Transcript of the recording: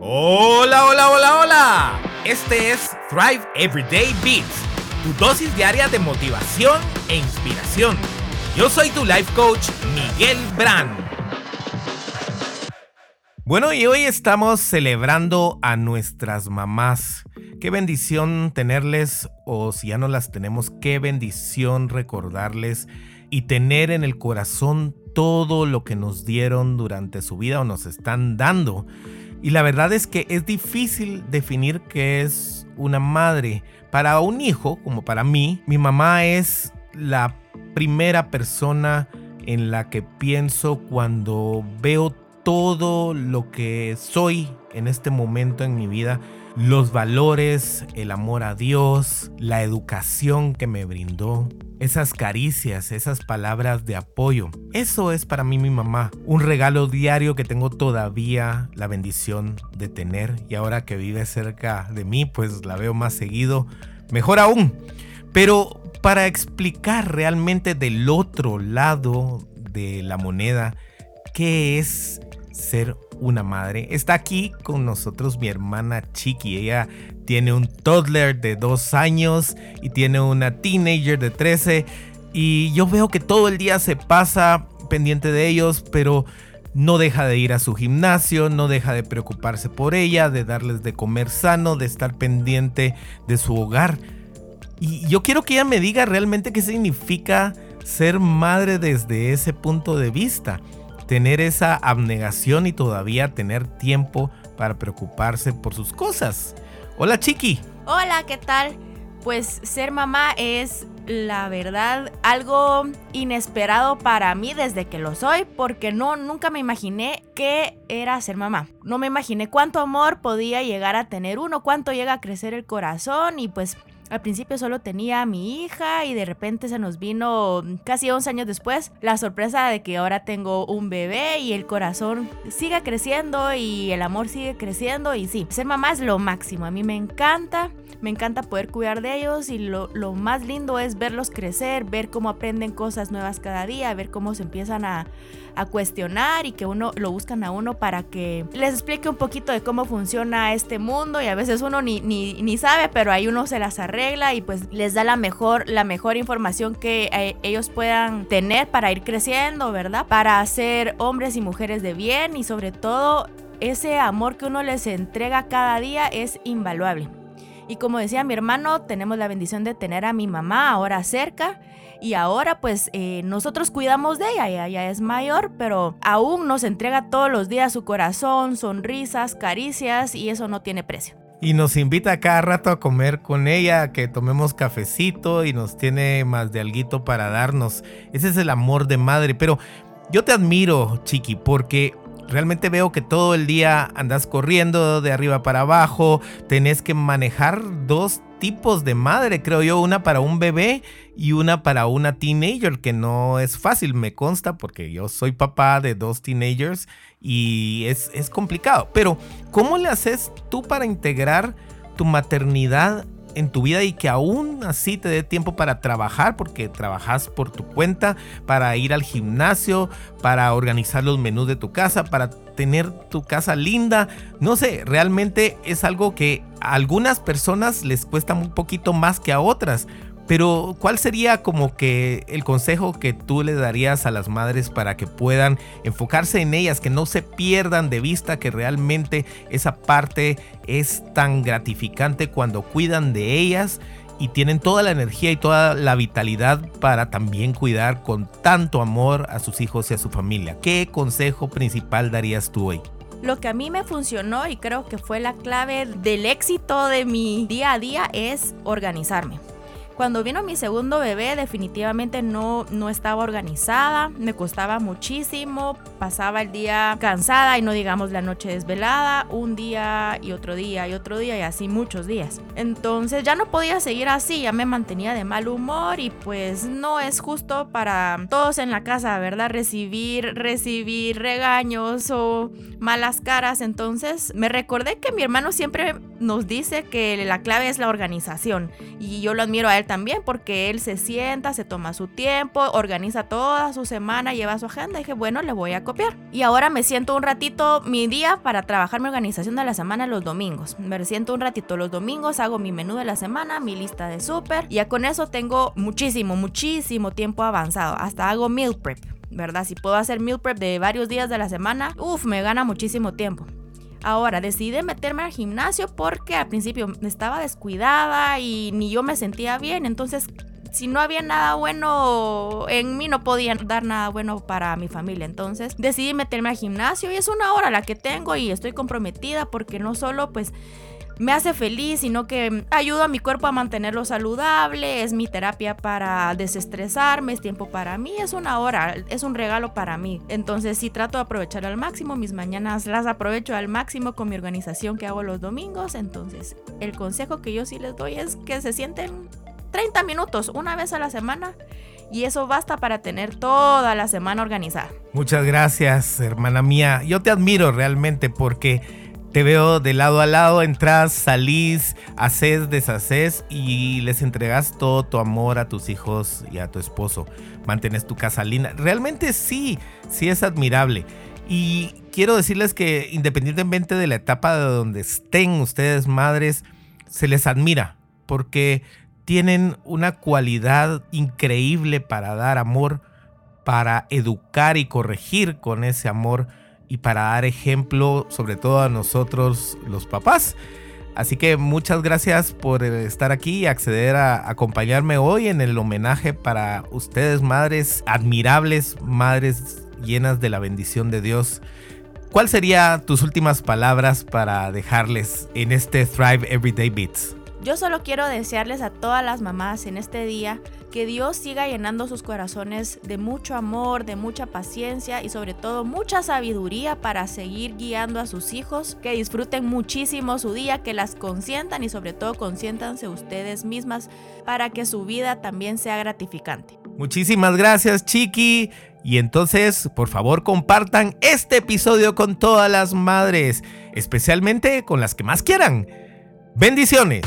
Hola, hola, hola, hola. Este es Thrive Everyday Beats, tu dosis diaria de motivación e inspiración. Yo soy tu life coach, Miguel Brand. Bueno, y hoy estamos celebrando a nuestras mamás. Qué bendición tenerles, o si ya no las tenemos, qué bendición recordarles y tener en el corazón todo lo que nos dieron durante su vida o nos están dando. Y la verdad es que es difícil definir qué es una madre. Para un hijo, como para mí, mi mamá es la primera persona en la que pienso cuando veo todo lo que soy en este momento en mi vida los valores, el amor a Dios, la educación que me brindó, esas caricias, esas palabras de apoyo. Eso es para mí mi mamá, un regalo diario que tengo todavía la bendición de tener y ahora que vive cerca de mí, pues la veo más seguido, mejor aún. Pero para explicar realmente del otro lado de la moneda, ¿qué es ser una madre. Está aquí con nosotros mi hermana Chiqui. Ella tiene un toddler de dos años y tiene una teenager de 13. Y yo veo que todo el día se pasa pendiente de ellos, pero no deja de ir a su gimnasio, no deja de preocuparse por ella, de darles de comer sano, de estar pendiente de su hogar. Y yo quiero que ella me diga realmente qué significa ser madre desde ese punto de vista tener esa abnegación y todavía tener tiempo para preocuparse por sus cosas. Hola Chiqui. Hola, ¿qué tal? Pues ser mamá es la verdad algo inesperado para mí desde que lo soy porque no nunca me imaginé qué era ser mamá. No me imaginé cuánto amor podía llegar a tener uno, cuánto llega a crecer el corazón y pues al principio solo tenía a mi hija y de repente se nos vino casi 11 años después la sorpresa de que ahora tengo un bebé y el corazón sigue creciendo y el amor sigue creciendo y sí, ser mamá es lo máximo. A mí me encanta, me encanta poder cuidar de ellos y lo, más lindo es verlos crecer, ver cómo aprenden cosas nuevas cada día, ver cómo se empiezan a, a cuestionar y que uno lo buscan a uno para que les explique un poquito de cómo funciona este mundo y a veces uno ni, ni, ni sabe, pero ahí uno se las arregla y pues les da la mejor, la mejor información que eh, ellos puedan tener para ir creciendo, ¿verdad? Para ser hombres y mujeres de bien y sobre todo ese amor que uno les entrega cada día es invaluable. Y como decía mi hermano, tenemos la bendición de tener a mi mamá ahora cerca y ahora pues eh, nosotros cuidamos de ella, ella es mayor, pero aún nos entrega todos los días su corazón, sonrisas, caricias y eso no tiene precio. Y nos invita cada rato a comer con ella, que tomemos cafecito y nos tiene más de alguito para darnos. Ese es el amor de madre. Pero yo te admiro, Chiqui, porque realmente veo que todo el día andas corriendo de arriba para abajo, tenés que manejar dos tipos de madre, creo yo, una para un bebé y una para una teenager, que no es fácil, me consta, porque yo soy papá de dos teenagers y es, es complicado. Pero, ¿cómo le haces tú para integrar tu maternidad en tu vida y que aún así te dé tiempo para trabajar, porque trabajas por tu cuenta, para ir al gimnasio, para organizar los menús de tu casa, para tener tu casa linda. No sé, realmente es algo que a algunas personas les cuesta un poquito más que a otras. Pero, ¿cuál sería como que el consejo que tú le darías a las madres para que puedan enfocarse en ellas, que no se pierdan de vista que realmente esa parte es tan gratificante cuando cuidan de ellas y tienen toda la energía y toda la vitalidad para también cuidar con tanto amor a sus hijos y a su familia? ¿Qué consejo principal darías tú hoy? Lo que a mí me funcionó y creo que fue la clave del éxito de mi día a día es organizarme. Cuando vino mi segundo bebé definitivamente no, no estaba organizada, me costaba muchísimo, pasaba el día cansada y no digamos la noche desvelada, un día y otro día y otro día y así muchos días. Entonces ya no podía seguir así, ya me mantenía de mal humor y pues no es justo para todos en la casa, ¿verdad? Recibir, recibir regaños o malas caras. Entonces me recordé que mi hermano siempre nos dice que la clave es la organización y yo lo admiro a él también porque él se sienta, se toma su tiempo, organiza toda su semana, lleva su agenda. Y dije, bueno, le voy a copiar. Y ahora me siento un ratito mi día para trabajar mi organización de la semana los domingos. Me siento un ratito los domingos, hago mi menú de la semana, mi lista de súper. Ya con eso tengo muchísimo, muchísimo tiempo avanzado. Hasta hago meal prep. ¿Verdad? Si puedo hacer meal prep de varios días de la semana, uff, me gana muchísimo tiempo. Ahora, decidí meterme al gimnasio porque al principio estaba descuidada y ni yo me sentía bien. Entonces, si no había nada bueno en mí, no podían dar nada bueno para mi familia. Entonces, decidí meterme al gimnasio y es una hora la que tengo y estoy comprometida porque no solo pues me hace feliz, sino que ayuda a mi cuerpo a mantenerlo saludable, es mi terapia para desestresarme, es tiempo para mí, es una hora, es un regalo para mí. Entonces sí trato de aprovechar al máximo, mis mañanas las aprovecho al máximo con mi organización que hago los domingos, entonces el consejo que yo sí les doy es que se sienten 30 minutos una vez a la semana y eso basta para tener toda la semana organizada. Muchas gracias, hermana mía. Yo te admiro realmente porque te veo de lado a lado, entras, salís, haces, deshaces y les entregas todo tu amor a tus hijos y a tu esposo. Mantienes tu casa linda. Realmente sí, sí es admirable. Y quiero decirles que independientemente de la etapa de donde estén ustedes madres, se les admira porque tienen una cualidad increíble para dar amor, para educar y corregir con ese amor y para dar ejemplo sobre todo a nosotros los papás. Así que muchas gracias por estar aquí y acceder a acompañarme hoy en el homenaje para ustedes, madres admirables, madres llenas de la bendición de Dios. ¿Cuál sería tus últimas palabras para dejarles en este Thrive Everyday Beats? Yo solo quiero desearles a todas las mamás en este día que Dios siga llenando sus corazones de mucho amor, de mucha paciencia y sobre todo mucha sabiduría para seguir guiando a sus hijos, que disfruten muchísimo su día, que las consientan y sobre todo consiéntanse ustedes mismas para que su vida también sea gratificante. Muchísimas gracias, Chiqui. Y entonces, por favor, compartan este episodio con todas las madres, especialmente con las que más quieran. Bendiciones.